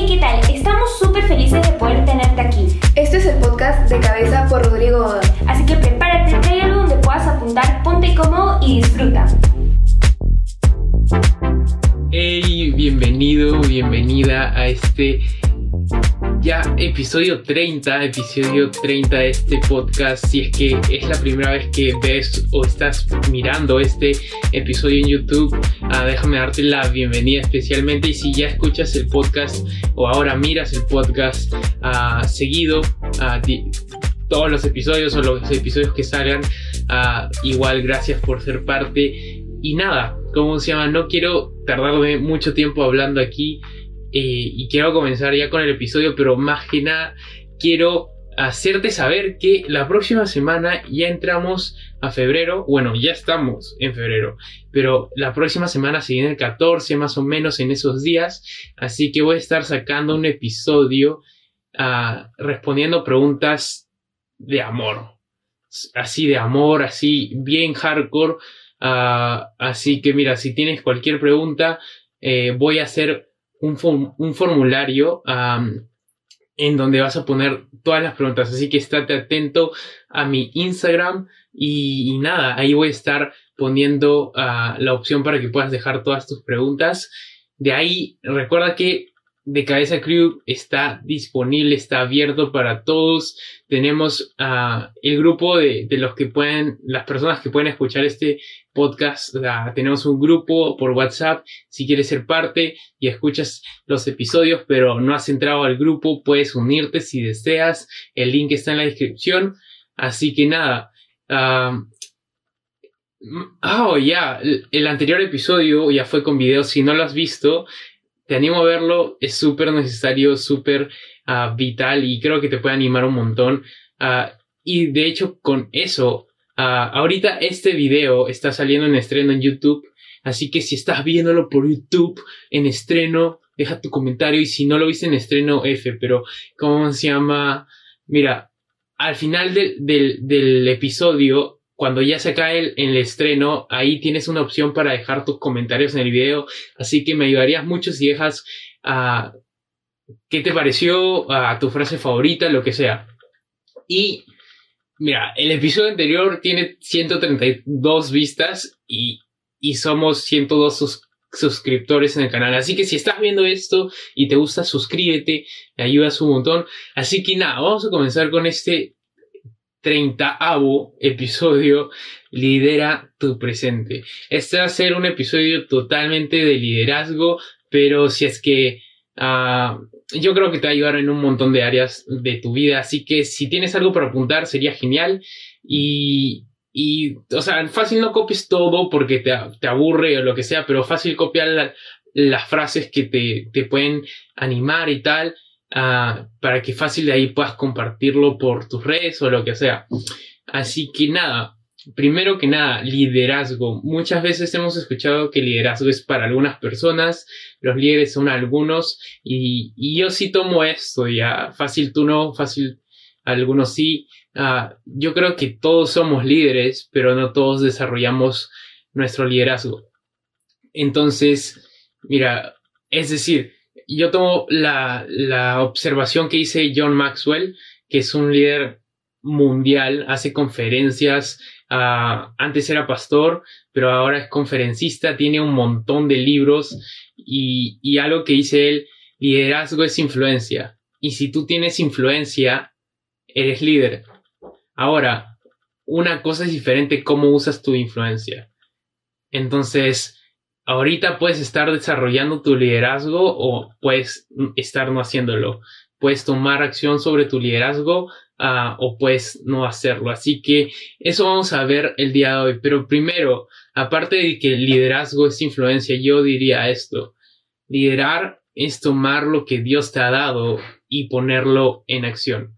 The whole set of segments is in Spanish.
Hey, ¿qué tal? Estamos súper felices de poder tenerte aquí. Este es el podcast de cabeza por Rodrigo Godoy. Así que prepárate, trae algo donde puedas apuntar, ponte cómodo y disfruta. Hey, bienvenido, bienvenida a este ya episodio 30, episodio 30 de este podcast. Si es que es la primera vez que ves o estás mirando este episodio en YouTube, ah, déjame darte la bienvenida especialmente. Y si ya escuchas el podcast o ahora miras el podcast ah, seguido, ah, todos los episodios o los episodios que salgan, igual gracias por ser parte. Y nada, ¿cómo se llama? No quiero tardarme mucho tiempo hablando aquí. Eh, y quiero comenzar ya con el episodio, pero más que nada quiero hacerte saber que la próxima semana ya entramos a febrero, bueno, ya estamos en febrero, pero la próxima semana se viene el 14 más o menos en esos días, así que voy a estar sacando un episodio ah, respondiendo preguntas de amor, así de amor, así bien hardcore, ah, así que mira, si tienes cualquier pregunta, eh, voy a hacer un, formulario en donde vas a poner todas las preguntas. Así que estate atento a mi Instagram y, nada, ahí voy a estar poniendo ah, la opción para que puedas dejar todas tus preguntas. De ahí, recuerda que de Cabeza Crew está disponible, está abierto para todos. Tenemos uh, el grupo de, de, los que pueden, las personas que pueden escuchar este podcast. tenemos un grupo por WhatsApp. Si quieres ser parte y escuchas los episodios, pero no has entrado al grupo, puedes unirte si deseas. El link está en la descripción. Así que nada. Uh, oh, ya, el anterior episodio ya fue con video. Si no lo has visto, te animo a verlo, es súper necesario, súper ah, vital y creo que te puede animar un montón. Ah, y de hecho con eso, ah, ahorita este video está saliendo en estreno en YouTube, así que si estás viéndolo por YouTube en estreno, deja tu comentario y si no lo viste en estreno, F, pero ¿cómo se llama? Mira, al final del episodio cuando ya se cae el, estreno, ahí tienes una opción para dejar tus comentarios en el video. Así que me ayudarías mucho si dejas a qué te pareció, a tu frase favorita, lo que sea. Y mira, el episodio anterior tiene 132 vistas y, y somos 102 suscriptores en el canal. Así que si estás viendo esto y te gusta, suscríbete, me ayudas un montón. Así que nada, vamos a comenzar con este treintaavo episodio Lidera tu presente. Este va a ser un episodio totalmente de liderazgo, pero si es que uh, yo creo que te va a ayudar en un montón de áreas de tu vida, así que si tienes algo para apuntar sería genial. Y, y o sea, fácil no copies todo porque te, te aburre o lo que sea, pero fácil copiar las frases que te, te pueden animar y tal Ah, para que fácil de ahí puedas compartirlo por tus redes o lo que sea. Así que nada, primero que nada, liderazgo. Muchas veces hemos escuchado que liderazgo es para algunas personas, los líderes son algunos y, yo sí tomo esto ya, fácil tú no, fácil algunos sí. Ah, yo creo que todos somos líderes, pero no todos desarrollamos nuestro liderazgo. Entonces, mira, es decir, yo tomo la, la observación que hice John Maxwell, que es un líder mundial, hace conferencias, uh, antes era pastor, pero ahora es conferencista, tiene un montón de libros y, y algo que dice él, liderazgo es influencia. Y si tú tienes influencia, eres líder. Ahora, una cosa es diferente cómo usas tu influencia. Entonces, ahorita puedes estar desarrollando tu liderazgo o puedes estar no haciéndolo. Puedes tomar acción sobre tu liderazgo ah, o puedes no hacerlo. Así que eso vamos a ver el día de hoy. Pero primero, aparte de que el liderazgo es influencia, yo diría esto. Liderar es tomar lo que Dios te ha dado y ponerlo en acción.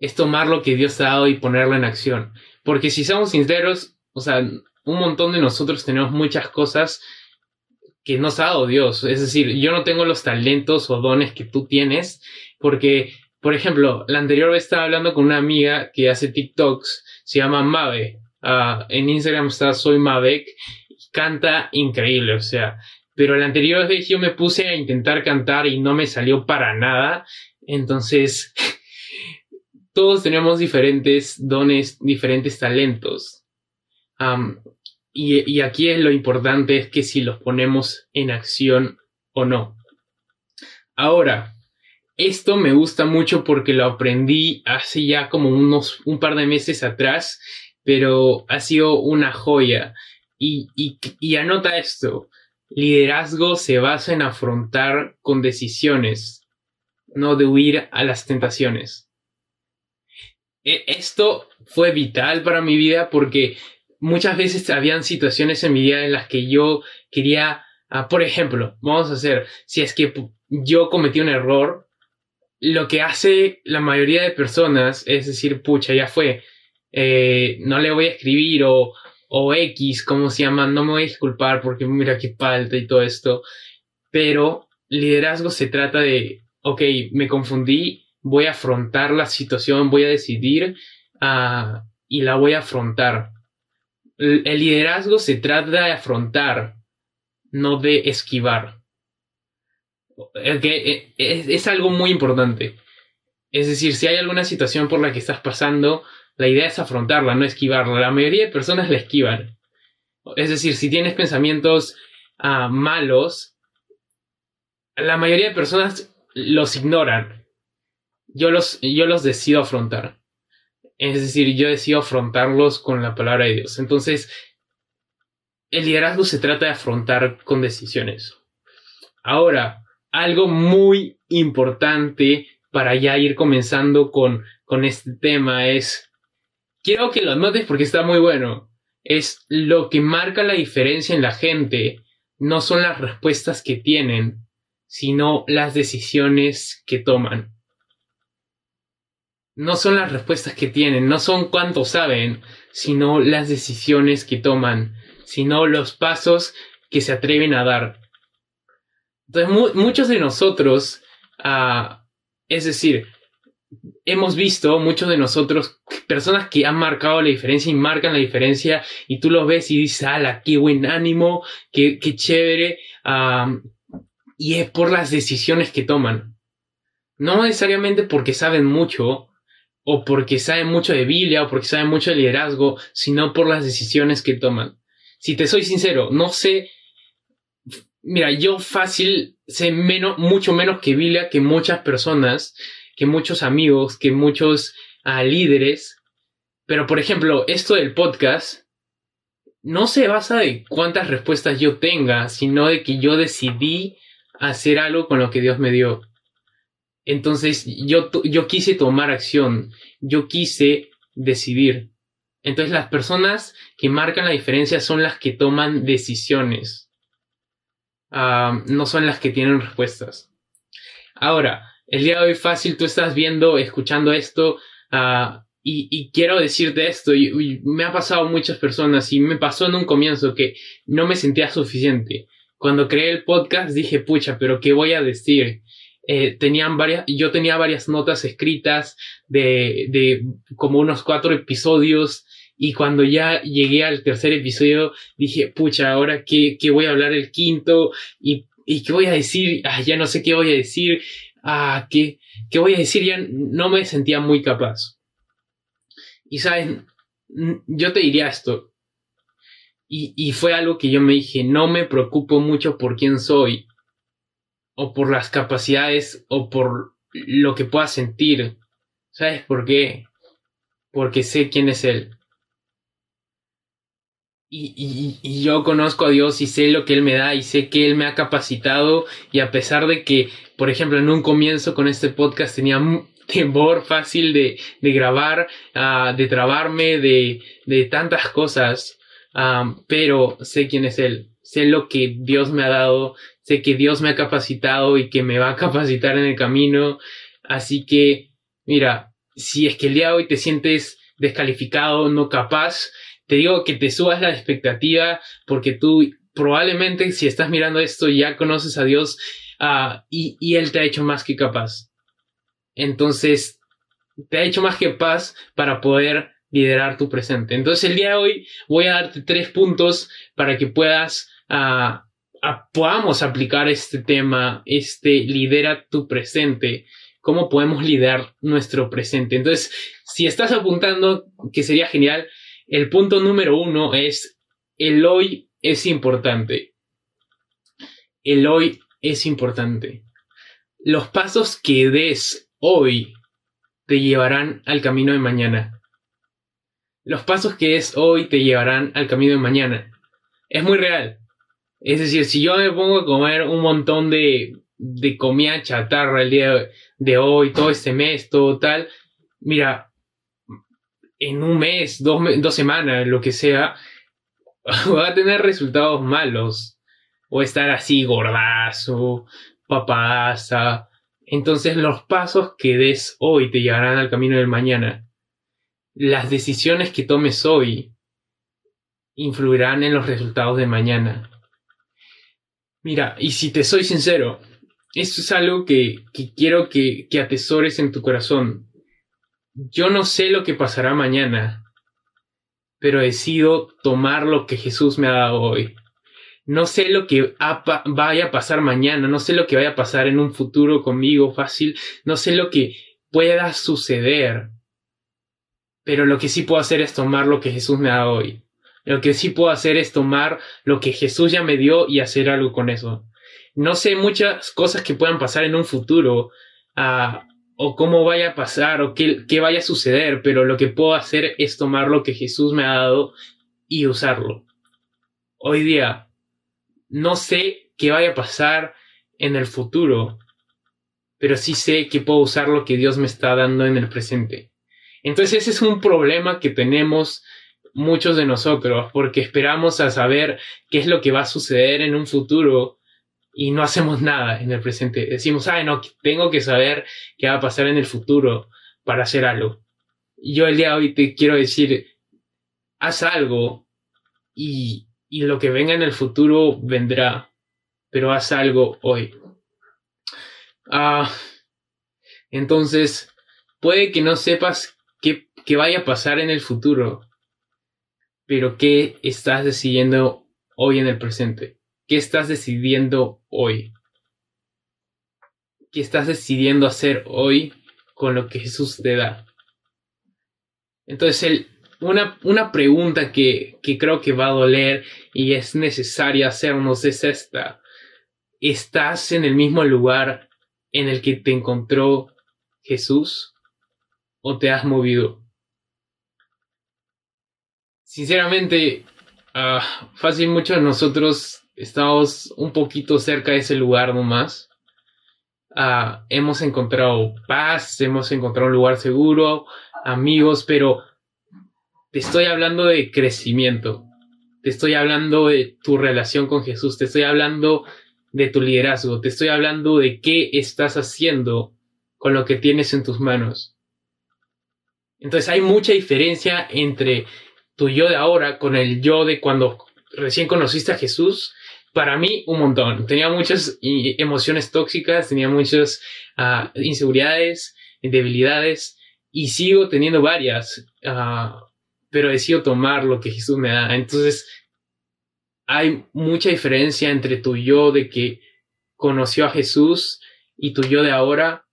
Es tomar lo que Dios te ha dado y ponerlo en acción. Porque si somos sinceros, o sea, un montón de nosotros tenemos muchas cosas que nos ha dado Dios. Es decir, yo no tengo los talentos o dones que tú tienes, porque, por ejemplo, la anterior vez estaba hablando con una amiga que hace TikToks, se llama Mave. Ah, en Instagram está Soy Mavek, canta increíble, o sea, pero la anterior vez yo me puse a intentar cantar y no me salió para nada, entonces todos tenemos diferentes dones, diferentes talentos. Y, y aquí es lo importante es que si los ponemos en acción o no. Ahora, esto me gusta mucho porque lo aprendí hace ya como unos un par de meses atrás, pero ha sido una joya. Y, y, anota esto, liderazgo se basa en afrontar con decisiones, no de huir a las tentaciones. E, esto fue vital para mi vida porque muchas veces habían situaciones en mi vida en las que yo quería, ah, por ejemplo, vamos a hacer, si es que yo cometí un error, lo que hace la mayoría de personas es decir, pucha, ya fue, eh, no le voy a escribir o, o X, como se llama, no me voy a disculpar porque mira qué falta y todo esto. Pero liderazgo se trata de, ok, me confundí, voy a afrontar la situación, voy a decidir uh, y la voy a afrontar. El liderazgo se trata de afrontar, no de esquivar. Eh, es, algo muy importante. Es decir, si hay alguna situación por la que estás pasando, la idea es afrontarla, no esquivarla. La mayoría de personas la esquivan. Es decir, si tienes pensamientos ah, malos, la mayoría de personas los ignoran. Yo los, yo los decido afrontar. Es decir, yo decido afrontarlos con la palabra de Dios. Entonces, el liderazgo se trata de afrontar con decisiones. Ahora, algo muy importante para ya ir comenzando con, con este tema es, quiero que lo notes porque está muy bueno, es lo que marca la diferencia en la gente, no son las respuestas que tienen, sino las decisiones que toman. No son las respuestas que tienen, no son cuánto saben, sino las decisiones que toman, sino los pasos que se atreven a dar. Entonces, muchos de nosotros, ah, es decir, hemos visto muchos de nosotros personas que han marcado la diferencia y marcan la diferencia y tú los ves y dices, ala, qué buen ánimo, qué, qué chévere. y es por las decisiones que toman. No necesariamente porque saben mucho o porque saben mucho de Biblia o porque saben mucho de liderazgo, sino por las decisiones que toman. Si te soy sincero, no sé Mira, yo fácil sé menos, mucho menos que Biblia que muchas personas, que muchos amigos, que muchos ah, líderes. Pero, por ejemplo, esto del podcast no se basa de cuántas respuestas yo tenga, sino de que yo decidí hacer algo con lo que Dios me dio. Entonces, yo, yo quise tomar acción, yo quise decidir. Entonces, las personas que marcan la diferencia son las que toman decisiones no son las que tienen respuestas. Ahora, el día de hoy fácil, tú estás viendo, escuchando esto, ah, y, quiero decirte esto, me ha pasado muchas personas, y me pasó en un comienzo que no me sentía suficiente. Cuando creé el podcast dije, pucha, pero ¿qué voy a decir? Eh, tenían varias, yo tenía varias notas escritas de, de como unos cuatro episodios y cuando ya llegué al tercer episodio, dije, pucha, ahora qué, qué voy a hablar el quinto y, y qué voy a decir, ah, ya no sé qué voy a decir, ah, qué, qué voy a decir, ya no me sentía muy capaz. Y saben, yo te diría esto, y, y fue algo que yo me dije, no me preocupo mucho por quién soy, o por las capacidades, o por lo que pueda sentir. ¿Sabes por qué? Porque sé quién es Él. Y, yo conozco a Dios y sé lo que Él me da y sé que Él me ha capacitado y a pesar de que, por ejemplo, en un comienzo con este podcast tenía temor fácil de, grabar, uh, de trabarme, de, tantas cosas, um, pero sé quién es Él, sé lo que Dios me ha dado, sé que Dios me ha capacitado y que me va a capacitar en el camino, así que, mira, si es que el día de hoy te sientes descalificado, no capaz, te digo que te subas la expectativa porque tú probablemente si estás mirando esto ya conoces a Dios ah, y, Él te ha hecho más que capaz. Entonces, te ha hecho más que capaz para poder liderar tu presente. Entonces el día de hoy voy a darte tres puntos para que puedas, ah, podamos aplicar este tema, este lidera tu presente, cómo podemos liderar nuestro presente. Entonces, si estás apuntando, que sería genial, el punto número uno es el hoy es importante. El hoy es importante. Los pasos que des hoy te llevarán al camino de mañana. Los pasos que des hoy te llevarán al camino de mañana. Es muy real. Es decir, si yo me pongo a comer un montón de, de comida chatarra el día de hoy, todo este mes, todo tal, mira, en un mes, dos, dos semanas, lo que sea, va a tener resultados malos. O estar así gordazo, papasa. Entonces los pasos que des hoy te llevarán al camino del mañana. Las decisiones que tomes hoy influirán en los resultados de mañana. Mira, y si te soy sincero, esto es algo que, quiero que, que atesores en tu corazón. Yo no sé lo que pasará mañana, pero decido tomar lo que Jesús me ha dado hoy. No sé lo que vaya a pasar mañana, no sé lo que vaya a pasar en un futuro conmigo fácil, no sé lo que pueda suceder, pero lo que sí puedo hacer es tomar lo que Jesús me ha dado hoy. Lo que sí puedo hacer es tomar lo que Jesús ya me dio y hacer algo con eso. No sé muchas cosas que puedan pasar en un futuro, uh, o cómo vaya a pasar o qué, qué vaya a suceder, pero lo que puedo hacer es tomar lo que Jesús me ha dado y usarlo. Hoy día no sé qué vaya a pasar en el futuro, pero sí sé que puedo usar lo que Dios me está dando en el presente. Entonces ese es un problema que tenemos muchos de nosotros, porque esperamos a saber qué es lo que va a suceder en un futuro y no hacemos nada en el presente. Decimos, ay, no, tengo que saber qué va a pasar en el futuro para hacer algo. Yo el día de hoy te quiero decir, haz algo y, y lo que venga en el futuro vendrá, pero haz algo hoy. Ah, entonces, puede que no sepas qué, qué vaya a pasar en el futuro, pero qué estás decidiendo hoy en el presente. ¿Qué estás decidiendo hoy? ¿Qué estás decidiendo hacer hoy con lo que Jesús te da? Entonces, una, una, pregunta que, que creo que va a doler y es necesaria hacernos es esta. ¿Estás en el mismo lugar en el que te encontró Jesús o te has movido? Sinceramente, uh, fácil muchos de nosotros estamos un poquito cerca de ese lugar nomás. Ah, hemos encontrado paz, hemos encontrado un lugar seguro, amigos, pero te estoy hablando de crecimiento, te estoy hablando de tu relación con Jesús, te estoy hablando de tu liderazgo, te estoy hablando de qué estás haciendo con lo que tienes en tus manos. Entonces hay mucha diferencia entre tu yo de ahora con el yo de cuando recién conociste a Jesús para mí, un montón. Tenía muchas emociones tóxicas, tenía muchas uh, inseguridades, debilidades, y sigo teniendo varias, uh, pero decido tomar lo que Jesús me da. Entonces, hay mucha diferencia entre tu yo de que conoció a Jesús y tu yo de ahora.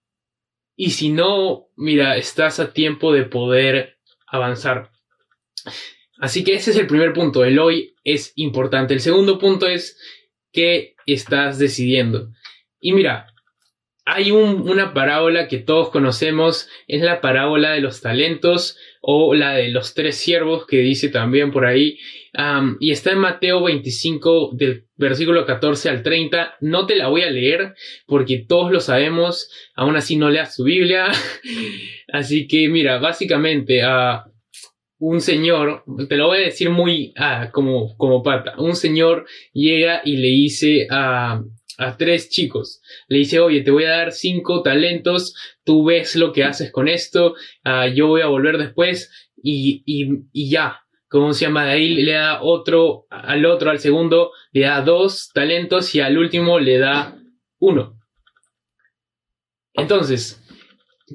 Y si no, mira, estás a tiempo de poder avanzar. Así que ese es el primer punto, el hoy es importante. El segundo punto es qué estás decidiendo. Y mira, hay una parábola que todos conocemos, es la parábola de los talentos o la de los tres siervos que dice también por ahí. y está en Mateo 25 del versículo 14 al 30. No te la voy a leer porque todos lo sabemos, aún así no leas tu Biblia. así que mira, básicamente... a un señor, te lo voy a decir muy ah, como, como pata, un señor llega y le dice a, a tres chicos, le dice, oye, te voy a dar cinco talentos, tú ves lo que haces con esto, ah, yo voy a volver después y, y, y ya. ¿Cómo se llama? De ahí le da otro, al otro, al segundo, le da dos talentos y al último le da uno. Entonces,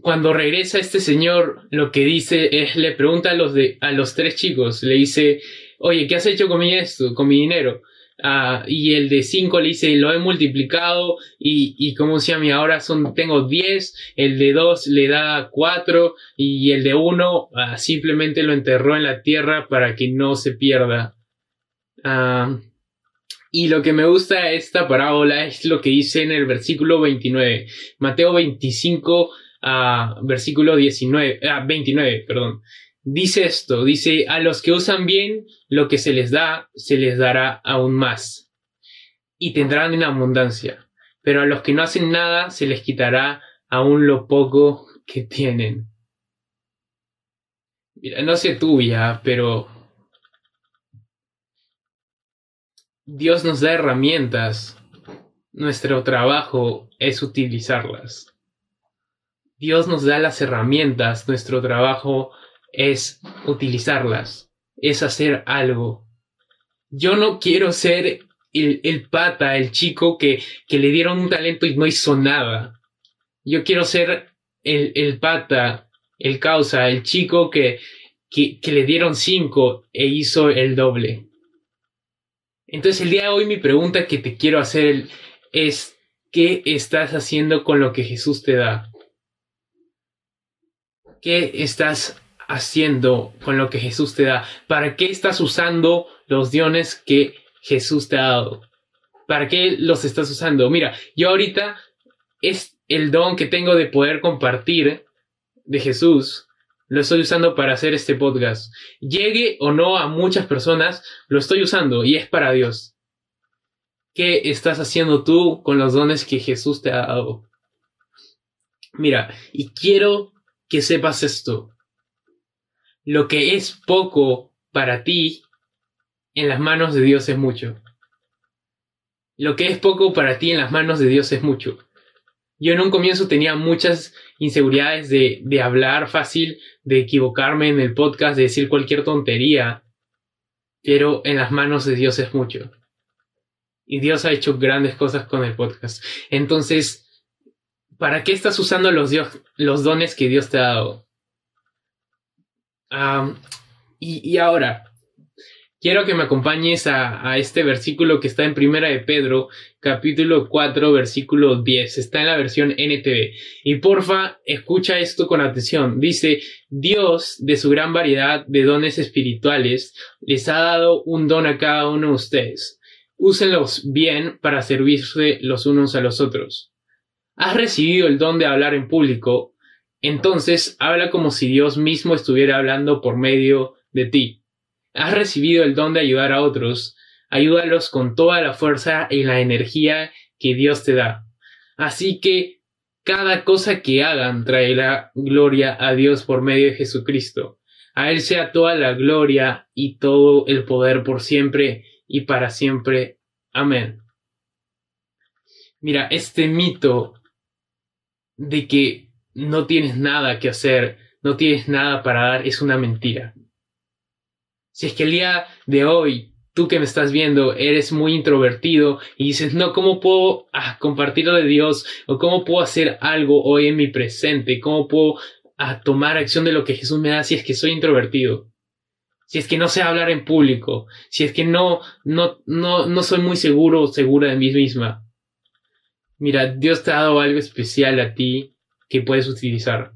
cuando regresa este señor, lo que dice es, le pregunta a los, de, a los tres chicos, le dice, oye, ¿qué has hecho con mi esto, con mi dinero? Ah, y el de 5 le dice, lo he multiplicado y, y como se llama, ahora son, tengo 10, el de 2 le da 4 y el de 1 ah, simplemente lo enterró en la tierra para que no se pierda. Ah, y lo que me gusta esta parábola es lo que dice en el versículo 29, Mateo 25, versículo 19, 29, perdón dice esto, dice, a los que usan bien lo que se les da, se les dará aún más, y tendrán en abundancia, pero a los que no hacen nada, se les quitará aún lo poco que tienen. Mira, no sé tuya, pero Dios nos da herramientas. Nuestro trabajo es utilizarlas. Dios nos da las herramientas, nuestro trabajo es utilizarlas, es hacer algo. Yo no quiero ser el, pata, el chico que, que, le dieron un talento y no hizo nada. Yo quiero ser el, el pata, el causa, el chico que, que, que le dieron cinco e hizo el doble. Entonces el día de hoy mi pregunta que te quiero hacer es, ¿qué estás haciendo con lo que Jesús te da? ¿Qué estás haciendo con lo que Jesús te da? ¿Para qué estás usando los dones que Jesús te ha dado? ¿Para qué los estás usando? Mira, yo ahorita es el don que tengo de poder compartir de Jesús. Lo estoy usando para hacer este podcast. Llegue o no a muchas personas, lo estoy usando y es para Dios. ¿Qué estás haciendo tú con los dones que Jesús te ha dado? Mira, y quiero que sepas esto lo que es poco para ti, en las manos de Dios es mucho. Lo que es poco para ti en las manos de Dios es mucho. Yo en un comienzo tenía muchas inseguridades de, de hablar fácil, de equivocarme en el podcast, de decir cualquier tontería, pero en las manos de Dios es mucho. Y Dios ha hecho grandes cosas con el podcast. Entonces, ¿para qué estás usando los, los dones que Dios te ha dado? y, ahora, quiero que me acompañes a, este versículo que está en Primera de Pedro, capítulo 4, versículo 10. Está en la versión NTV. Y porfa, escucha esto con atención. Dice, Dios, de su gran variedad de dones espirituales, les ha dado un don a cada uno de ustedes. Úsenlos bien para servirse los unos a los otros. Has recibido el don de hablar en público, entonces habla como si Dios mismo estuviera hablando por medio de ti. Has recibido el don de ayudar a otros, ayúdalos con toda la fuerza y la energía que Dios te da. Así que cada cosa que hagan traerá gloria a Dios por medio de Jesucristo. A Él sea toda la gloria y todo el poder por siempre y para siempre. Amén. Mira, este mito de que no tienes nada que hacer, no tienes nada para dar, es una mentira. Si es que el día de hoy, tú que me estás viendo, eres muy introvertido y dices, no, ¿cómo puedo ah, compartir de Dios? ¿O cómo puedo hacer algo hoy en mi presente? ¿Cómo puedo ah, tomar acción de lo que Jesús me da si es que soy introvertido? Si es que no sé hablar en público, si es que no, no, no, no soy muy seguro o segura de mí misma. Mira, Dios te ha dado algo especial a ti que puedes utilizar.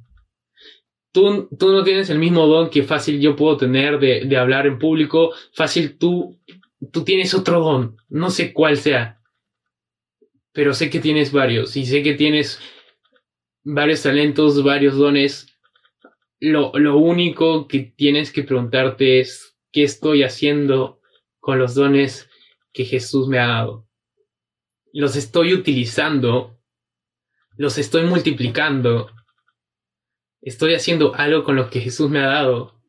Tú, tú, no tienes el mismo don que fácil yo puedo tener de, de hablar en público. Fácil tú, tú tienes otro don. No sé cuál sea. Pero sé que tienes varios. Y sé que tienes varios talentos, varios dones. Lo, lo único que tienes que preguntarte es qué estoy haciendo con los dones que Jesús me ha dado. Los estoy utilizando los estoy multiplicando. Estoy haciendo algo con lo que Jesús me ha dado.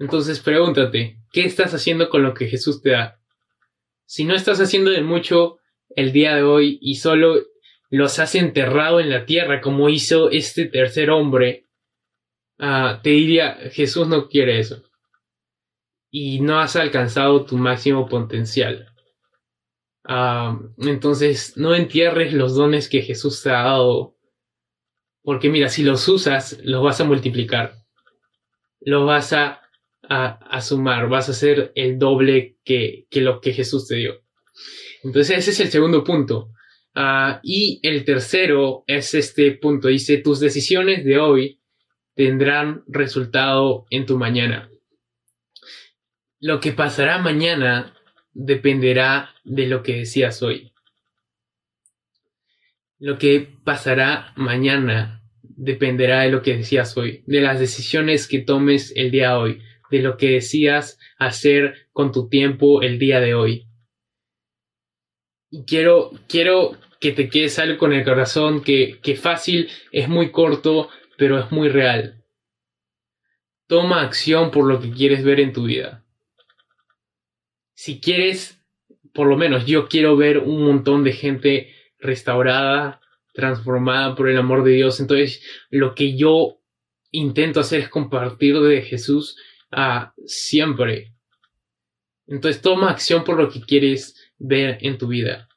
Entonces pregúntate, ¿qué estás haciendo con lo que Jesús te da? Si no estás haciendo de mucho el día de hoy y solo los has enterrado en la tierra como hizo este tercer hombre, ah, te diría, Jesús no quiere eso. Y no has alcanzado tu máximo potencial. Ah, entonces, no entierres los dones que Jesús te ha dado. Porque mira, si los usas, los vas a multiplicar. Los vas a, a, sumar. Vas a hacer el doble que, que lo que Jesús te dio. Entonces ese es el segundo punto. Ah, y el tercero es este punto. Dice, tus decisiones de hoy tendrán resultado en tu mañana. Lo que pasará mañana dependerá de lo que decías hoy. Lo que pasará mañana dependerá de lo que decías hoy, de las decisiones que tomes el día de hoy, de lo que decías hacer con tu tiempo el día de hoy. Y quiero, quiero que te quedes algo con el corazón, que, que fácil es muy corto, pero es muy real. Toma acción por lo que quieres ver en tu vida. Si quieres, por lo menos yo quiero ver un montón de gente restaurada, transformada por el amor de Dios. Entonces, lo que yo intento hacer es compartir de Jesús a siempre. Entonces, toma acción por lo que quieres ver en tu vida.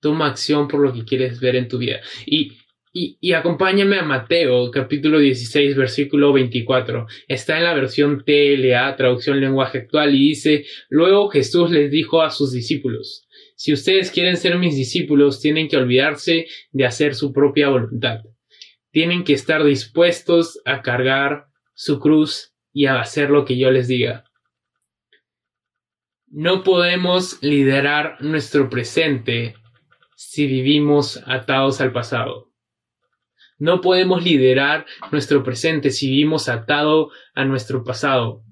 Toma acción por lo que quieres ver en tu vida. Y y, acompáñame a Mateo, capítulo 16, versículo 24. Está en la versión TLA, traducción lenguaje actual, y dice, luego Jesús les dijo a sus discípulos, si ustedes quieren ser mis discípulos, tienen que olvidarse de hacer su propia voluntad. Tienen que estar dispuestos a cargar su cruz y a hacer lo que yo les diga. No podemos liderar nuestro presente si vivimos atados al pasado. No podemos liderar nuestro presente si vivimos atado a nuestro pasado.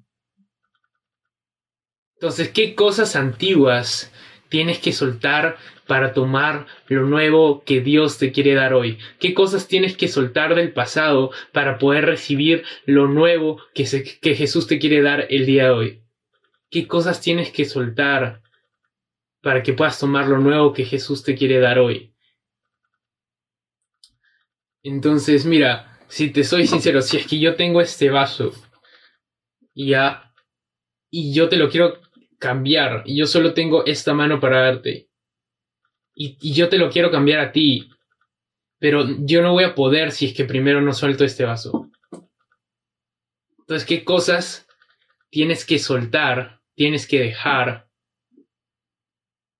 Entonces, ¿qué cosas antiguas tienes que soltar para tomar lo nuevo que Dios te quiere dar hoy? ¿Qué cosas tienes que soltar del pasado para poder recibir lo nuevo que, que Jesús te quiere dar el día de hoy? ¿Qué cosas tienes que soltar para que puedas tomar lo nuevo que Jesús te quiere dar hoy? Entonces, mira, si te soy sincero, si es que yo tengo este vaso y ya y yo te lo quiero cambiar y yo solo tengo esta mano para darte y, y yo te lo quiero cambiar a ti, pero yo no voy a poder si es que primero no suelto este vaso. Entonces, ¿qué cosas tienes que soltar, tienes que dejar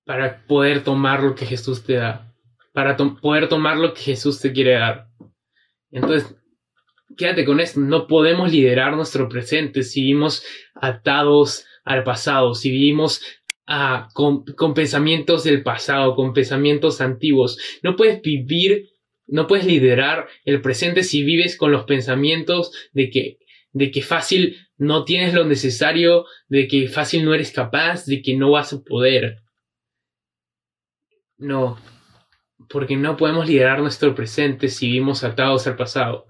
para poder tomar lo que Jesús te da? Para poder tomar lo que Jesús te quiere dar. Entonces, quédate con esto, no podemos liderar nuestro presente si vivimos atados al pasado, si vivimos ah, con, pensamientos del pasado, con pensamientos antiguos. No puedes vivir, no puedes liderar el presente si vives con los pensamientos de que, de que fácil no tienes lo necesario, de que fácil no eres capaz, de que no vas a poder. No, porque no podemos liderar nuestro presente si vivimos atados al pasado.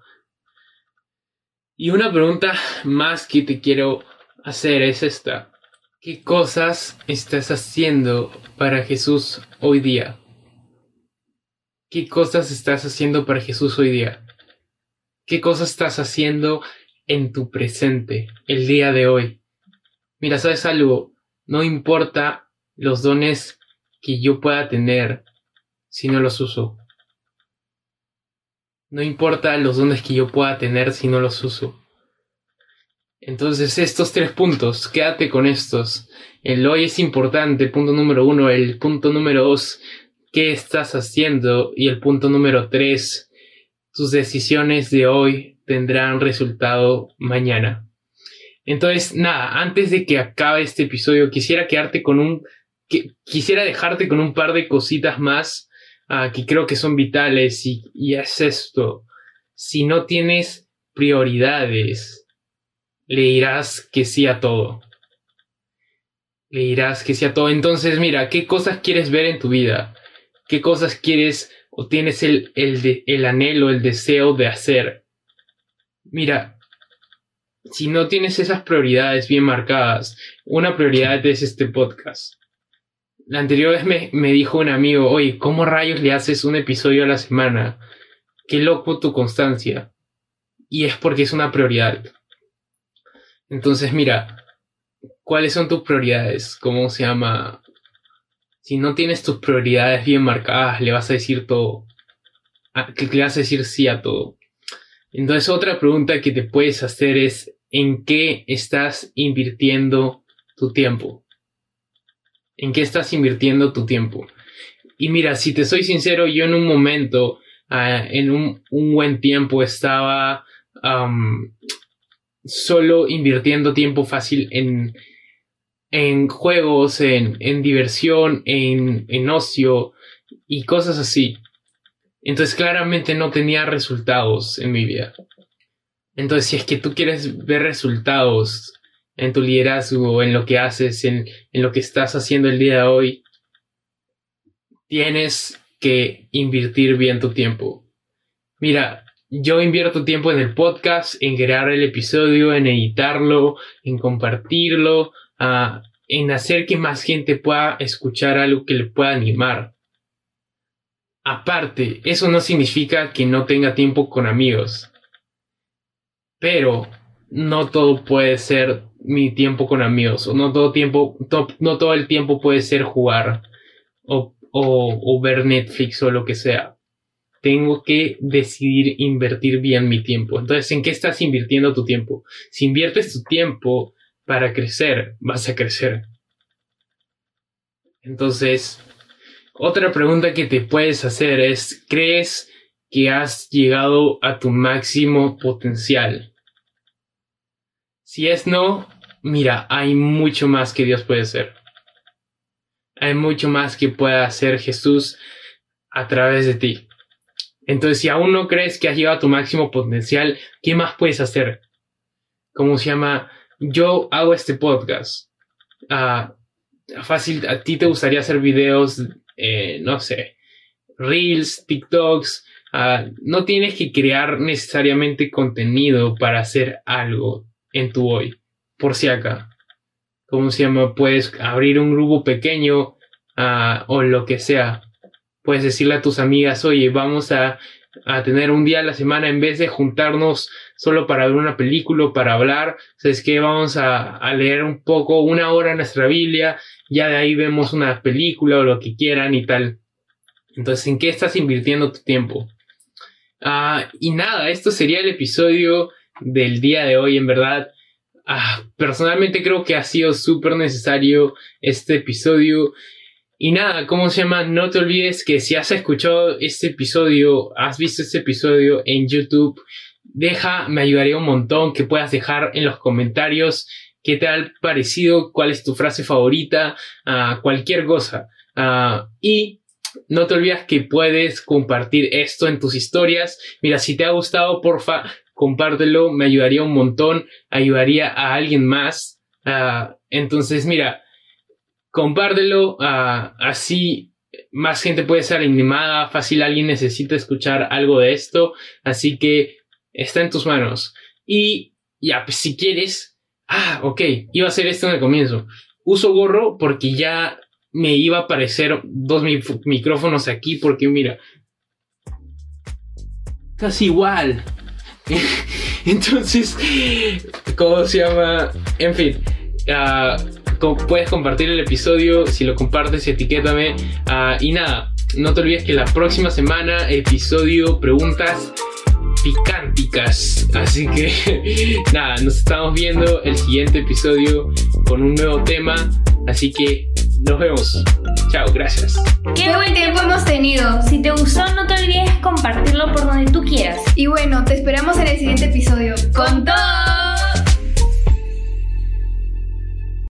Y una pregunta más que te quiero hacer es esta. ¿Qué cosas estás haciendo para Jesús hoy día? ¿Qué cosas estás haciendo para Jesús hoy día? ¿Qué cosas estás haciendo en tu presente, el día de hoy? Mira, ¿sabes algo? No importa los dones que yo pueda tener, si no los uso. No importa los dones que yo pueda tener si no los uso. Entonces estos tres puntos, quédate con estos. El hoy es importante, punto número uno. El punto número dos, ¿qué estás haciendo? Y el punto número tres, tus decisiones de hoy tendrán resultado mañana. Entonces, nada, antes de que acabe este episodio, quisiera quedarte con un... quisiera dejarte con un par de cositas más Ah, que creo que son vitales y, es esto. Si no tienes prioridades, le dirás que sí a todo. Le dirás que sí a todo. Entonces, mira, ¿qué cosas quieres ver en tu vida? ¿Qué cosas quieres o tienes el, el, el anhelo, el deseo de hacer? Mira, si no tienes esas prioridades bien marcadas, una prioridad es este podcast. La anterior vez me, me dijo un amigo, oye, ¿cómo rayos le haces un episodio a la semana? Qué loco tu constancia. Y es porque es una prioridad. Entonces, mira, ¿cuáles son tus prioridades? ¿Cómo se llama? Si no tienes tus prioridades bien marcadas, le vas a decir todo. que le vas a decir sí a todo. Entonces otra pregunta que te puedes hacer es ¿en qué estás invirtiendo tu tiempo? ¿En qué estás invirtiendo tu tiempo? Y mira, si te soy sincero, yo en un momento, ah, en un, buen tiempo, estaba solo invirtiendo tiempo fácil en, en juegos, en, en diversión, en, en ocio y cosas así. Entonces claramente no tenía resultados en mi vida. Entonces si es que tú quieres ver resultados en tu liderazgo, en lo que haces, en, en lo que estás haciendo el día de hoy, tienes que invertir bien tu tiempo. Mira, yo invierto tiempo en el podcast, en crear el episodio, en editarlo, en compartirlo, ah, en hacer que más gente pueda escuchar algo que le pueda animar. Aparte, eso no significa que no tenga tiempo con amigos. Pero no todo puede ser mi tiempo con amigos. O no todo tiempo, no todo el tiempo puede ser jugar. O, o ver Netflix o lo que sea. Tengo que decidir invertir bien mi tiempo. Entonces, ¿en qué estás invirtiendo tu tiempo? Si inviertes tu tiempo para crecer, vas a crecer. Entonces, otra pregunta que te puedes hacer es, ¿crees que has llegado a tu máximo potencial? Si es no, mira, hay mucho más que Dios puede hacer. Hay mucho más que pueda hacer Jesús a través de ti. Entonces, si aún no crees que has llegado a tu máximo potencial, ¿qué más puedes hacer? ¿Cómo se llama? Yo hago este podcast. Ah, fácil, a ti te gustaría hacer videos eh, no sé, reels, TikToks. Ah, no tienes que crear necesariamente contenido para hacer algo en tu hoy. Por si acá. ¿Cómo se llama? Puedes abrir un grupo pequeño ah, o lo que sea. Puedes decirle a tus amigas, oye, vamos a, a tener un día a la semana en vez de juntarnos solo para ver una película o para hablar. Es que vamos a, a, leer un poco, una hora nuestra Biblia, ya de ahí vemos una película o lo que quieran y tal. Entonces, ¿en qué estás invirtiendo tu tiempo? Ah, y nada, esto sería el episodio del día de hoy, en verdad. Ah, personalmente creo que ha sido súper necesario este episodio. Y nada, ¿cómo se llama? No te olvides que si has escuchado este episodio, has visto este episodio en YouTube, deja, me ayudaría un montón que puedas dejar en los comentarios qué te ha parecido, cuál es tu frase favorita, uh, cualquier cosa. Uh, y no te olvides que puedes compartir esto en tus historias. Mira, si te ha gustado, porfa, compártelo, me ayudaría un montón, ayudaría a alguien más. Uh, entonces, mira, compártelo, así más gente puede ser animada, fácil alguien necesita escuchar algo de esto, así que está en tus manos. Y ya, pues si quieres, ah, ok, iba a hacer esto en el comienzo. Uso gorro porque ya me iba a aparecer dos micrófonos aquí porque mira, casi igual. Entonces, ¿cómo se llama? En fin, uh, puedes compartir el episodio, si lo compartes, etiquétame. Uh, y nada, no te olvides que la próxima semana, episodio, preguntas picánticas. Así que nada, nos estamos viendo el siguiente episodio con un nuevo tema. Así que nos vemos. Chao, gracias. Qué buen tiempo hemos tenido. Si te gustó, no te olvides compartirlo por donde tú quieras. Y bueno, te esperamos en el siguiente episodio. ¡Con todo!